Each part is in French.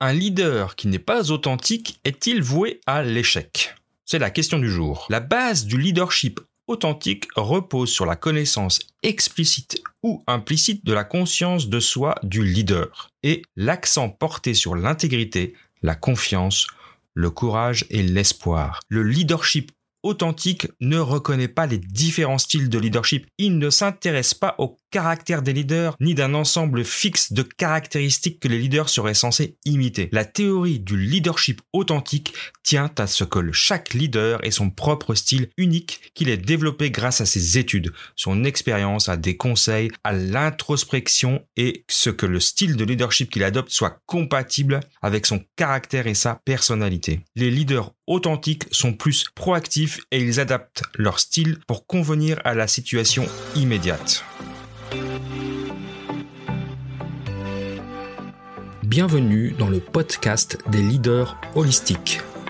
Un leader qui n'est pas authentique est-il voué à l'échec? C'est la question du jour. La base du leadership authentique repose sur la connaissance explicite ou implicite de la conscience de soi du leader et l'accent porté sur l'intégrité, la confiance, le courage et l'espoir. Le leadership authentique ne reconnaît pas les différents styles de leadership. Il ne s'intéresse pas au caractère des leaders, ni d'un ensemble fixe de caractéristiques que les leaders seraient censés imiter. La théorie du leadership authentique tient à ce que chaque leader ait son propre style unique qu'il ait développé grâce à ses études, son expérience, à des conseils, à l'introspection et ce que le style de leadership qu'il adopte soit compatible avec son caractère et sa personnalité. Les leaders authentiques sont plus proactifs et ils adaptent leur style pour convenir à la situation immédiate. Bienvenue dans le podcast des leaders holistiques.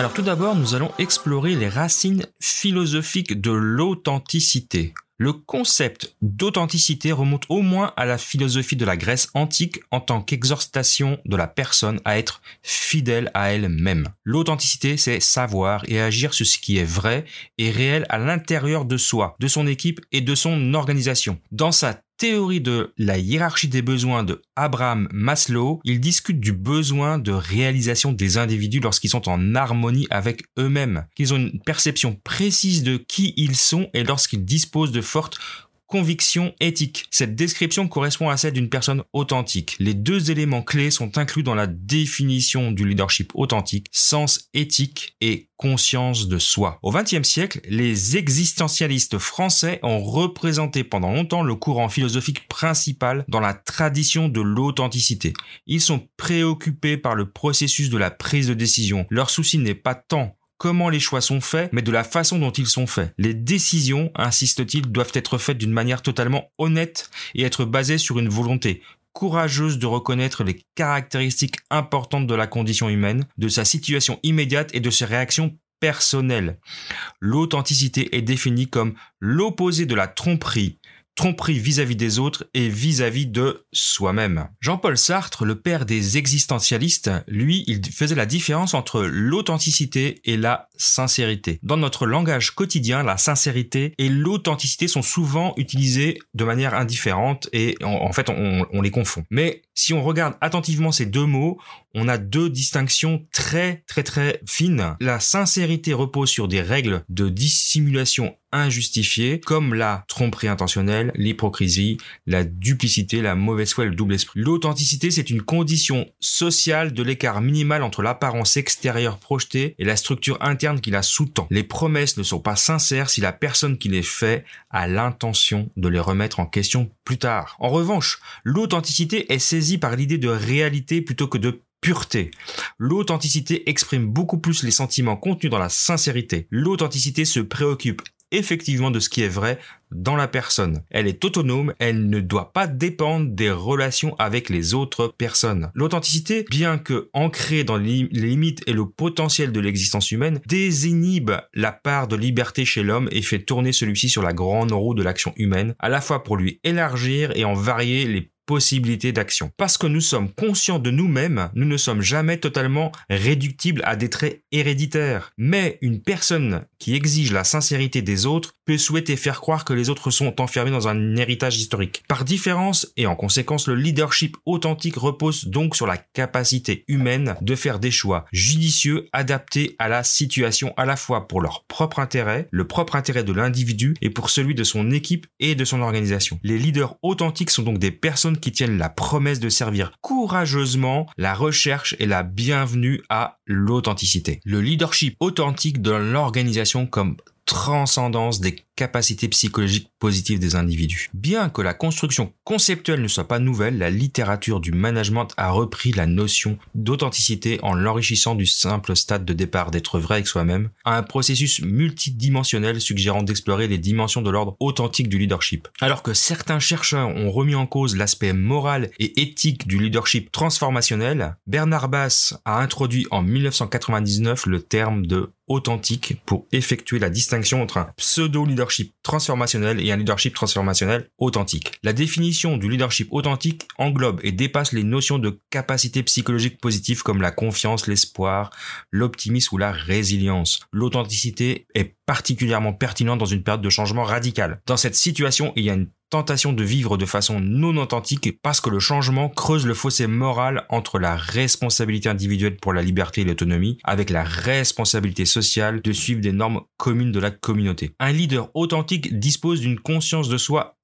alors tout d'abord, nous allons explorer les racines philosophiques de l'authenticité. Le concept d'authenticité remonte au moins à la philosophie de la Grèce antique en tant qu'exhortation de la personne à être fidèle à elle-même. L'authenticité, c'est savoir et agir sur ce qui est vrai et réel à l'intérieur de soi, de son équipe et de son organisation. Dans sa théorie de la hiérarchie des besoins de Abraham Maslow, il discute du besoin de réalisation des individus lorsqu'ils sont en harmonie avec eux-mêmes, qu'ils ont une perception précise de qui ils sont et lorsqu'ils disposent de fortes conviction éthique. Cette description correspond à celle d'une personne authentique. Les deux éléments clés sont inclus dans la définition du leadership authentique, sens éthique et conscience de soi. Au XXe siècle, les existentialistes français ont représenté pendant longtemps le courant philosophique principal dans la tradition de l'authenticité. Ils sont préoccupés par le processus de la prise de décision. Leur souci n'est pas tant comment les choix sont faits, mais de la façon dont ils sont faits. Les décisions, insiste-t-il, doivent être faites d'une manière totalement honnête et être basées sur une volonté courageuse de reconnaître les caractéristiques importantes de la condition humaine, de sa situation immédiate et de ses réactions personnelles. L'authenticité est définie comme l'opposé de la tromperie, tromperie vis-à-vis des autres et vis-à-vis de soi-même. Jean-Paul Sartre, le père des existentialistes, lui, il faisait la différence entre l'authenticité et la sincérité. Dans notre langage quotidien, la sincérité et l'authenticité sont souvent utilisées de manière indifférente et en, fait on, on les confond. Mais si on regarde attentivement ces deux mots, on a deux distinctions très très très fines. La sincérité repose sur des règles de dissimulation injustifiée, comme la tromperie intentionnelle, l'hypocrisie, la duplicité, la mauvaise foi le double esprit. L'authenticité, c'est une condition sociale de l'écart minimal entre l'apparence extérieure projetée et la structure interne qui la sous-tend. Les promesses ne sont pas sincères si la personne qui les fait a l'intention de les remettre en question plus tard. En revanche, l'authenticité est saisie par l'idée de réalité plutôt que de pureté. L'authenticité exprime beaucoup plus les sentiments contenus dans la sincérité. L'authenticité se préoccupe effectivement de ce qui est vrai dans la personne. Elle est autonome, elle ne doit pas dépendre des relations avec les autres personnes. L'authenticité, bien que ancrée dans les limites et le potentiel de l'existence humaine, désinhibe la part de liberté chez l'homme et fait tourner celui-ci sur la grande roue de l'action humaine, à la fois pour lui élargir et en varier les possibilités d'action. Parce que nous sommes conscients de nous-mêmes, nous ne sommes jamais totalement réductibles à des traits héréditaires. Mais une personne qui exige la sincérité des autres peut souhaiter faire croire que les autres sont enfermés dans un héritage historique. Par différence et en conséquence, le leadership authentique repose donc sur la capacité humaine de faire des choix judicieux adaptés à la situation à la fois pour leur propre intérêt, le propre intérêt de l'individu et pour celui de son équipe et de son organisation. Les leaders authentiques sont donc des personnes qui tiennent la promesse de servir courageusement la recherche et la bienvenue à l'authenticité. Le leadership authentique donne l'organisation comme transcendance des capacités psychologiques positives des individus. Bien que la construction conceptuelle ne soit pas nouvelle, la littérature du management a repris la notion d'authenticité en l'enrichissant du simple stade de départ d'être vrai avec soi-même à un processus multidimensionnel suggérant d'explorer les dimensions de l'ordre authentique du leadership. Alors que certains chercheurs ont remis en cause l'aspect moral et éthique du leadership transformationnel, Bernard Bass a introduit en 1999 le terme de authentique pour effectuer la distinction entre un pseudo-leadership transformationnel et un leadership transformationnel authentique. La définition du leadership authentique englobe et dépasse les notions de capacité psychologique positive comme la confiance, l'espoir, l'optimisme ou la résilience. L'authenticité est particulièrement pertinente dans une période de changement radical. Dans cette situation, il y a une tentation de vivre de façon non authentique parce que le changement creuse le fossé moral entre la responsabilité individuelle pour la liberté et l'autonomie avec la responsabilité sociale de suivre des normes communes de la communauté. Un leader authentique dispose d'une conscience de soi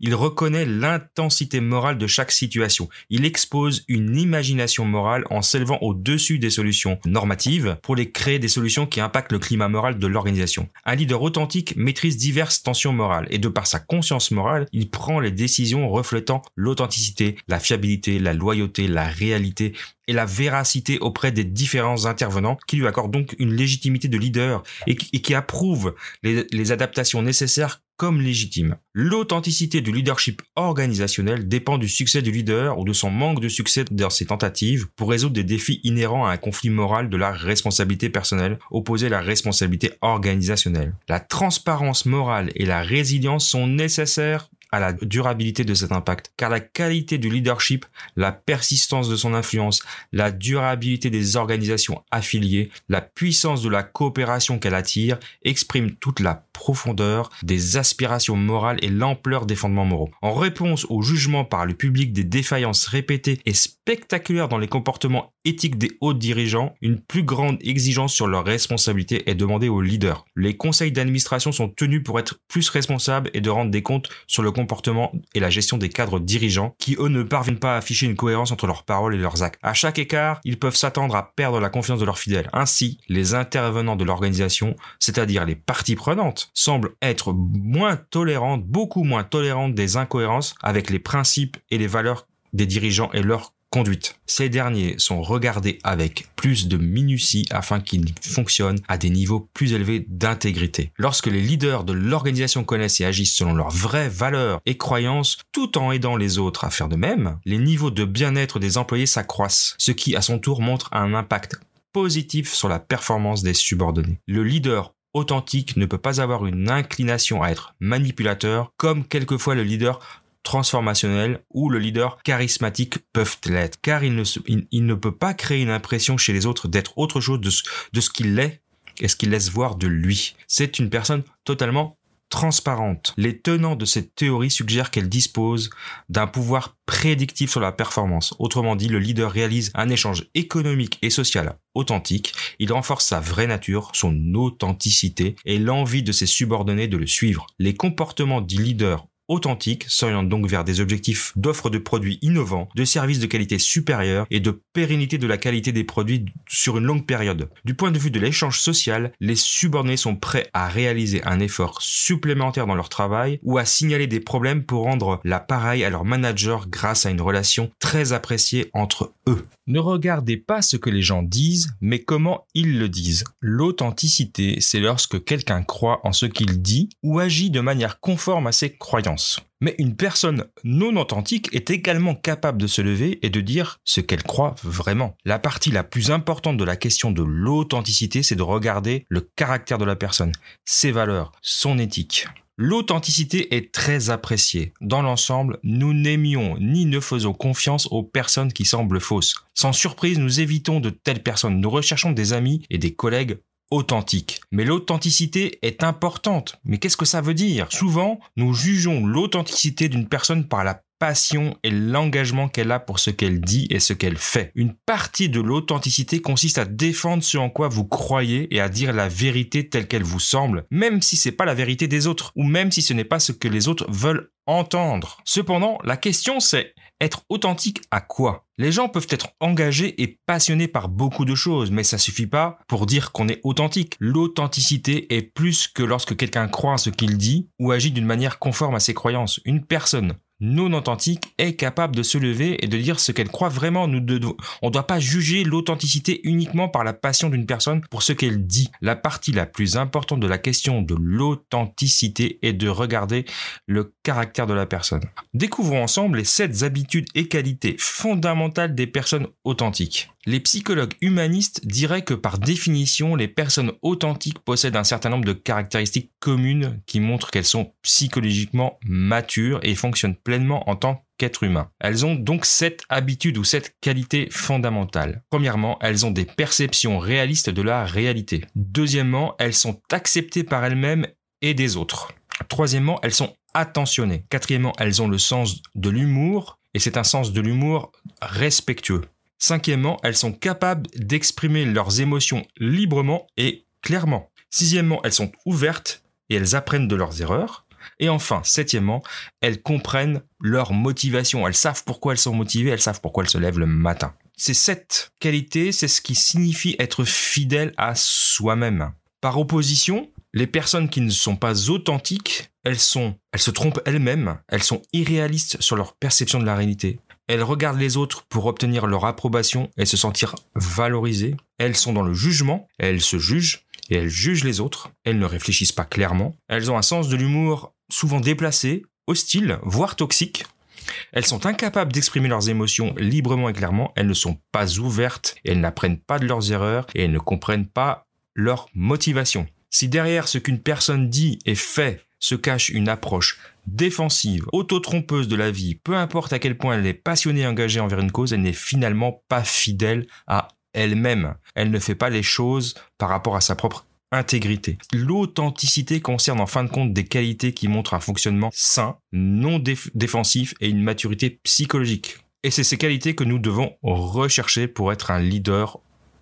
Il reconnaît l'intensité morale de chaque situation. Il expose une imagination morale en s'élevant au-dessus des solutions normatives pour les créer des solutions qui impactent le climat moral de l'organisation. Un leader authentique maîtrise diverses tensions morales et de par sa conscience morale, il prend les décisions reflétant l'authenticité, la fiabilité, la loyauté, la réalité et la véracité auprès des différents intervenants qui lui accordent donc une légitimité de leader et qui, approuvent les, les adaptations nécessaires comme légitimes. L'authenticité du leadership organisationnel dépend du succès du leader ou de son manque de succès dans ses tentatives pour résoudre des défis inhérents à un conflit moral de la responsabilité personnelle opposé à la responsabilité organisationnelle. La transparence morale et la résilience sont nécessaires à la durabilité de cet impact. Car la qualité du leadership, la persistance de son influence, la durabilité des organisations affiliées, la puissance de la coopération qu'elle attire expriment toute la profondeur des aspirations morales et l'ampleur des fondements moraux. En réponse au jugement par le public des défaillances répétées et spectaculaires dans les comportements éthiques des hauts dirigeants, une plus grande exigence sur leurs responsabilités est demandée aux leaders. Les conseils d'administration sont tenus pour être plus responsables et de rendre des comptes sur le comportement et la gestion des cadres dirigeants qui eux ne parviennent pas à afficher une cohérence entre leurs paroles et leurs actes. À chaque écart, ils peuvent s'attendre à perdre la confiance de leurs fidèles. Ainsi, les intervenants de l'organisation, c'est-à-dire les parties prenantes, semblent être moins tolérantes, beaucoup moins tolérantes des incohérences avec les principes et les valeurs des dirigeants et leurs conduite. Ces derniers sont regardés avec plus de minutie afin qu'ils fonctionnent à des niveaux plus élevés d'intégrité. Lorsque les leaders de l'organisation connaissent et agissent selon leurs vraies valeurs et croyances, tout en aidant les autres à faire de même, les niveaux de bien-être des employés s'accroissent, ce qui à son tour montre un impact positif sur la performance des subordonnés. Le leader authentique ne peut pas avoir une inclination à être manipulateur comme quelquefois le leader transformationnel ou le leader charismatique peuvent l'être, car il ne, il, ne peut pas créer une impression chez les autres d'être autre chose de ce, de ce qu'il est et ce qu'il laisse voir de lui. C'est une personne totalement transparente. Les tenants de cette théorie suggèrent qu'elle dispose d'un pouvoir prédictif sur la performance. Autrement dit, le leader réalise un échange économique et social authentique, il renforce sa vraie nature, son authenticité et l'envie de ses subordonnés de le suivre. Les comportements du leader authentique, s'oriente donc vers des objectifs d'offre de produits innovants, de services de qualité supérieure et de pérennité de la qualité des produits sur une longue période. Du point de vue de l'échange social, les subordonnés sont prêts à réaliser un effort supplémentaire dans leur travail ou à signaler des problèmes pour rendre l'appareil à leur manager grâce à une relation très appréciée entre eux. Ne regardez pas ce que les gens disent, mais comment ils le disent. L'authenticité, c'est lorsque quelqu'un croit en ce qu'il dit ou agit de manière conforme à ses croyances. Mais une personne non authentique est également capable de se lever et de dire ce qu'elle croit vraiment. La partie la plus importante de la question de l'authenticité, c'est de regarder le caractère de la personne, ses valeurs, son éthique. L'authenticité est très appréciée. Dans l'ensemble, nous n'aimions ni ne faisons confiance aux personnes qui semblent fausses. Sans surprise, nous évitons de telles personnes. Nous recherchons des amis et des collègues authentique. Mais l'authenticité est importante. Mais qu'est-ce que ça veut dire? Souvent, nous jugeons l'authenticité d'une personne par la passion et l'engagement qu'elle a pour ce qu'elle dit et ce qu'elle fait. Une partie de l'authenticité consiste à défendre ce en quoi vous croyez et à dire la vérité telle qu'elle vous semble, même si c'est pas la vérité des autres ou même si ce n'est pas ce que les autres veulent entendre. Cependant, la question c'est être authentique à quoi? Les gens peuvent être engagés et passionnés par beaucoup de choses, mais ça suffit pas pour dire qu'on est authentique. L'authenticité est plus que lorsque quelqu'un croit à ce qu'il dit ou agit d'une manière conforme à ses croyances. Une personne non authentique est capable de se lever et de dire ce qu'elle croit vraiment. Nous on ne doit pas juger l'authenticité uniquement par la passion d'une personne pour ce qu'elle dit. La partie la plus importante de la question de l'authenticité est de regarder le caractère de la personne. Découvrons ensemble les sept habitudes et qualités fondamentales des personnes authentiques. Les psychologues humanistes diraient que par définition, les personnes authentiques possèdent un certain nombre de caractéristiques communes qui montrent qu'elles sont psychologiquement matures et fonctionnent en tant qu'êtres humains. Elles ont donc cette habitude ou cette qualité fondamentale. Premièrement, elles ont des perceptions réalistes de la réalité. Deuxièmement, elles sont acceptées par elles-mêmes et des autres. Troisièmement, elles sont attentionnées. Quatrièmement, elles ont le sens de l'humour et c'est un sens de l'humour respectueux. Cinquièmement, elles sont capables d'exprimer leurs émotions librement et clairement. Sixièmement, elles sont ouvertes et elles apprennent de leurs erreurs. Et enfin, septièmement, elles comprennent leur motivation. Elles savent pourquoi elles sont motivées, elles savent pourquoi elles se lèvent le matin. Ces sept qualités, c'est ce qui signifie être fidèle à soi-même. Par opposition, les personnes qui ne sont pas authentiques, elles sont, elles se trompent elles-mêmes, elles sont irréalistes sur leur perception de la réalité. Elles regardent les autres pour obtenir leur approbation et se sentir valorisées. Elles sont dans le jugement, elles se jugent et elles jugent les autres. Elles ne réfléchissent pas clairement. Elles ont un sens de l'humour souvent déplacé, hostile, voire toxique. Elles sont incapables d'exprimer leurs émotions librement et clairement. Elles ne sont pas ouvertes elles n'apprennent pas de leurs erreurs et elles ne comprennent pas leur motivation. Si derrière ce qu'une personne dit et fait se cache une approche défensive, autotrompeuse de la vie, peu importe à quel point elle est passionnée et engagée envers une cause, elle n'est finalement pas fidèle à elle-même. Elle ne fait pas les choses par rapport à sa propre intégrité. L'authenticité concerne en fin de compte des qualités qui montrent un fonctionnement sain, non défensif et une maturité psychologique. Et c'est ces qualités que nous devons rechercher pour être un leader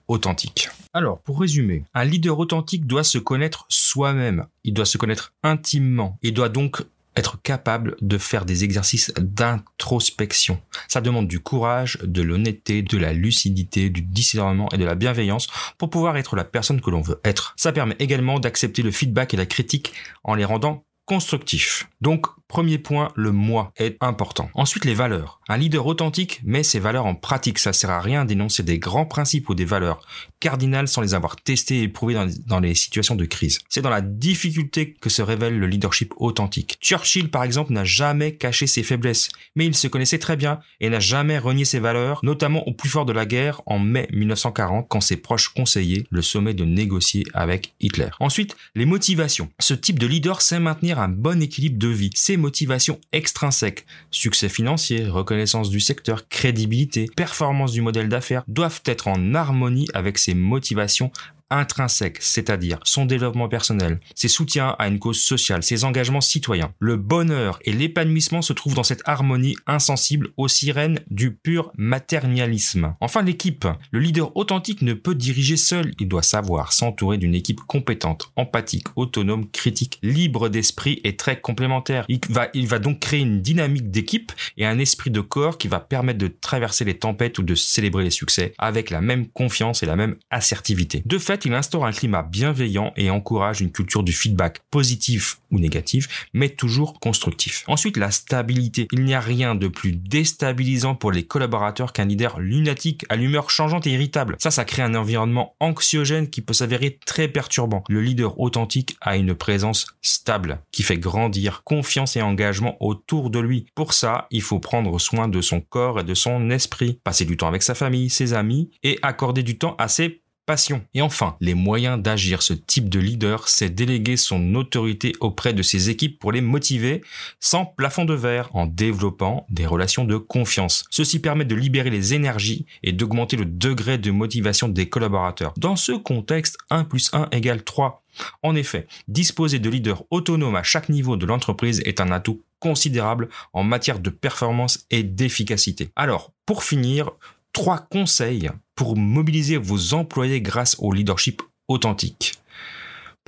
authentique. Alors, pour résumer, un leader authentique doit se connaître soi-même, il doit se connaître intimement, il doit donc être capable de faire des exercices d'introspection. Ça demande du courage, de l'honnêteté, de la lucidité, du discernement et de la bienveillance pour pouvoir être la personne que l'on veut être. Ça permet également d'accepter le feedback et la critique en les rendant constructifs. Donc, Premier point, le moi est important. Ensuite, les valeurs. Un leader authentique met ses valeurs en pratique. Ça sert à rien d'énoncer des grands principes ou des valeurs cardinales sans les avoir testées et éprouvées dans, les situations de crise. C'est dans la difficulté que se révèle le leadership authentique. Churchill, par exemple, n'a jamais caché ses faiblesses, mais il se connaissait très bien et n'a jamais renié ses valeurs, notamment au plus fort de la guerre en mai 1940, quand ses proches conseillaient le sommet de négocier avec Hitler. Ensuite, les motivations. Ce type de leader sait maintenir un bon équilibre de vie motivations extrinsèques, succès financier, reconnaissance du secteur, crédibilité, performance du modèle d'affaires, doivent être en harmonie avec ces motivations intrinsèque, c'est-à-dire son développement personnel, ses soutiens à une cause sociale, ses engagements citoyens. Le bonheur et l'épanouissement se trouvent dans cette harmonie insensible aux sirènes du pur matérialisme. Enfin, l'équipe. Le leader authentique ne peut diriger seul, il doit savoir s'entourer d'une équipe compétente, empathique, autonome, critique, libre d'esprit et très complémentaire. Il va, il va donc créer une dynamique d'équipe et un esprit de corps qui va permettre de traverser les tempêtes ou de célébrer les succès avec la même confiance et la même assertivité. De fait, il instaure un climat bienveillant et encourage une culture du feedback positif ou négatif, mais toujours constructif. Ensuite, la stabilité. Il n'y a rien de plus déstabilisant pour les collaborateurs qu'un leader lunatique à l'humeur changeante et irritable. Ça, ça crée un environnement anxiogène qui peut s'avérer très perturbant. Le leader authentique a une présence stable qui fait grandir confiance et engagement autour de lui. Pour ça, il faut prendre soin de son corps et de son esprit, passer du temps avec sa famille, ses amis et accorder du temps à ses passion. Et enfin, les moyens d'agir ce type de leader, c'est déléguer son autorité auprès de ses équipes pour les motiver sans plafond de verre en développant des relations de confiance. Ceci permet de libérer les énergies et d'augmenter le degré de motivation des collaborateurs. Dans ce contexte, 1 plus 1 égale 3. En effet, disposer de leaders autonomes à chaque niveau de l'entreprise est un atout considérable en matière de performance et d'efficacité. Alors, pour finir, trois conseils pour mobiliser vos employés grâce au leadership authentique.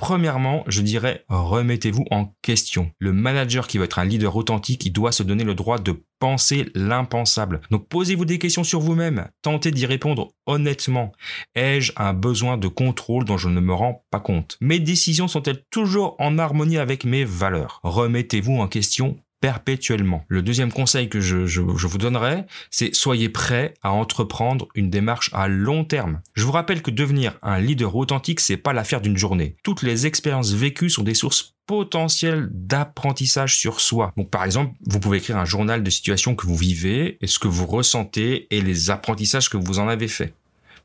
Premièrement, je dirais remettez-vous en question. Le manager qui veut être un leader authentique, il doit se donner le droit de penser l'impensable. Donc posez-vous des questions sur vous-même, tentez d'y répondre honnêtement. Ai-je un besoin de contrôle dont je ne me rends pas compte? Mes décisions sont-elles toujours en harmonie avec mes valeurs? Remettez-vous en question perpétuellement. Le deuxième conseil que je, vous donnerai, c'est soyez prêt à entreprendre une démarche à long terme. Je vous rappelle que devenir un leader authentique, c'est pas l'affaire d'une journée. Toutes les expériences vécues sont des sources potentielles d'apprentissage sur soi. Donc par exemple, vous pouvez écrire un journal de situation que vous vivez et ce que vous ressentez et les apprentissages que vous en avez fait.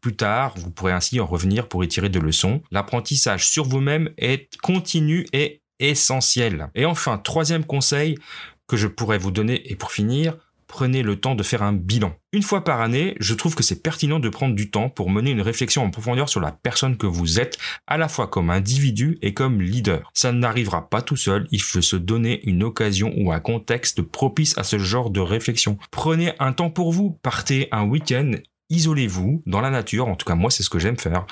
Plus tard, vous pourrez ainsi en revenir pour y tirer de leçons. L'apprentissage sur vous-même est continu et essentiel. Et enfin, troisième conseil que je pourrais vous donner, et pour finir, prenez le temps de faire un bilan. Une fois par année, je trouve que c'est pertinent de prendre du temps pour mener une réflexion en profondeur sur la personne que vous êtes, à la fois comme individu et comme leader. Ça n'arrivera pas tout seul, il faut se donner une occasion ou un contexte propice à ce genre de réflexion. Prenez un temps pour vous, partez un week-end isolez-vous dans la nature. En tout cas, moi, c'est ce que j'aime faire.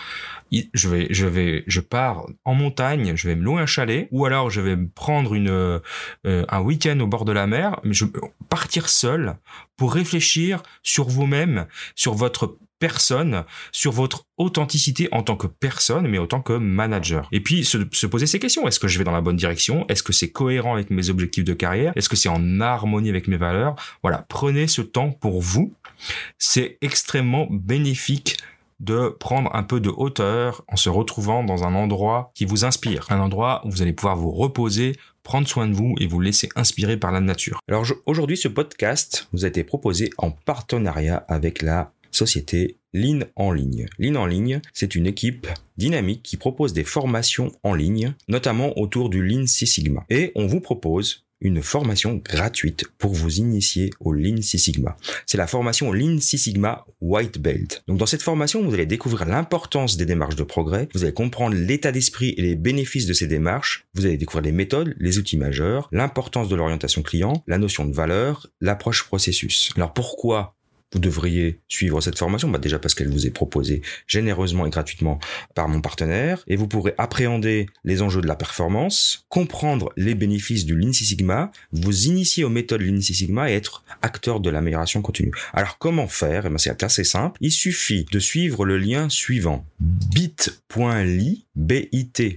Je vais, je vais, je pars en montagne, je vais me louer un chalet, ou alors je vais prendre une, euh, un week-end au bord de la mer, mais je partir seul pour réfléchir sur vous-même, sur votre personne, sur votre authenticité en tant que personne, mais en tant que manager. Et puis se, se poser ces questions. Est-ce que je vais dans la bonne direction? Est-ce que c'est cohérent avec mes objectifs de carrière? Est-ce que c'est en harmonie avec mes valeurs? Voilà, prenez ce temps pour vous c'est extrêmement bénéfique de prendre un peu de hauteur en se retrouvant dans un endroit qui vous inspire, un endroit où vous allez pouvoir vous reposer, prendre soin de vous et vous laisser inspirer par la nature. Alors aujourd'hui, ce podcast vous a été proposé en partenariat avec la société Lean en ligne. Lean en ligne, c'est une équipe dynamique qui propose des formations en ligne, notamment autour du Lean Six Sigma. Et on vous propose une formation gratuite pour vous initier au Lean Six Sigma. C'est la formation Lean Six Sigma White Belt. Donc dans cette formation, vous allez découvrir l'importance des démarches de progrès, vous allez comprendre l'état d'esprit et les bénéfices de ces démarches, vous allez découvrir les méthodes, les outils majeurs, l'importance de l'orientation client, la notion de valeur, l'approche processus. Alors pourquoi vous devriez suivre cette formation bah Déjà parce qu'elle vous est proposée généreusement et gratuitement par mon partenaire et vous pourrez appréhender les enjeux de la performance, comprendre les bénéfices du Lean Six Sigma, vous initier aux méthodes Lean Six Sigma et être acteur de l'amélioration continue. Alors comment faire? Eh ben, C'est assez simple. Il suffit de suivre le lien suivant bit.ly bit.ly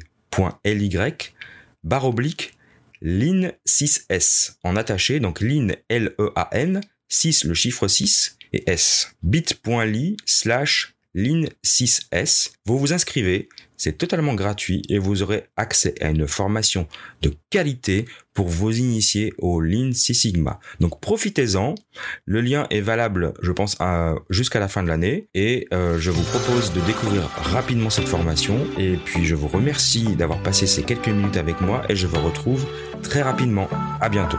barre oblique Lean 6S en attaché, donc Lean L-E-A-N, 6 le chiffre 6 et S. bit.ly slash lean6s. Vous vous inscrivez, c'est totalement gratuit et vous aurez accès à une formation de qualité pour vous initier au Lean Six Sigma. Donc profitez-en. Le lien est valable, je pense, jusqu'à la fin de l'année et euh, je vous propose de découvrir rapidement cette formation. Et puis je vous remercie d'avoir passé ces quelques minutes avec moi et je vous retrouve très rapidement. À bientôt.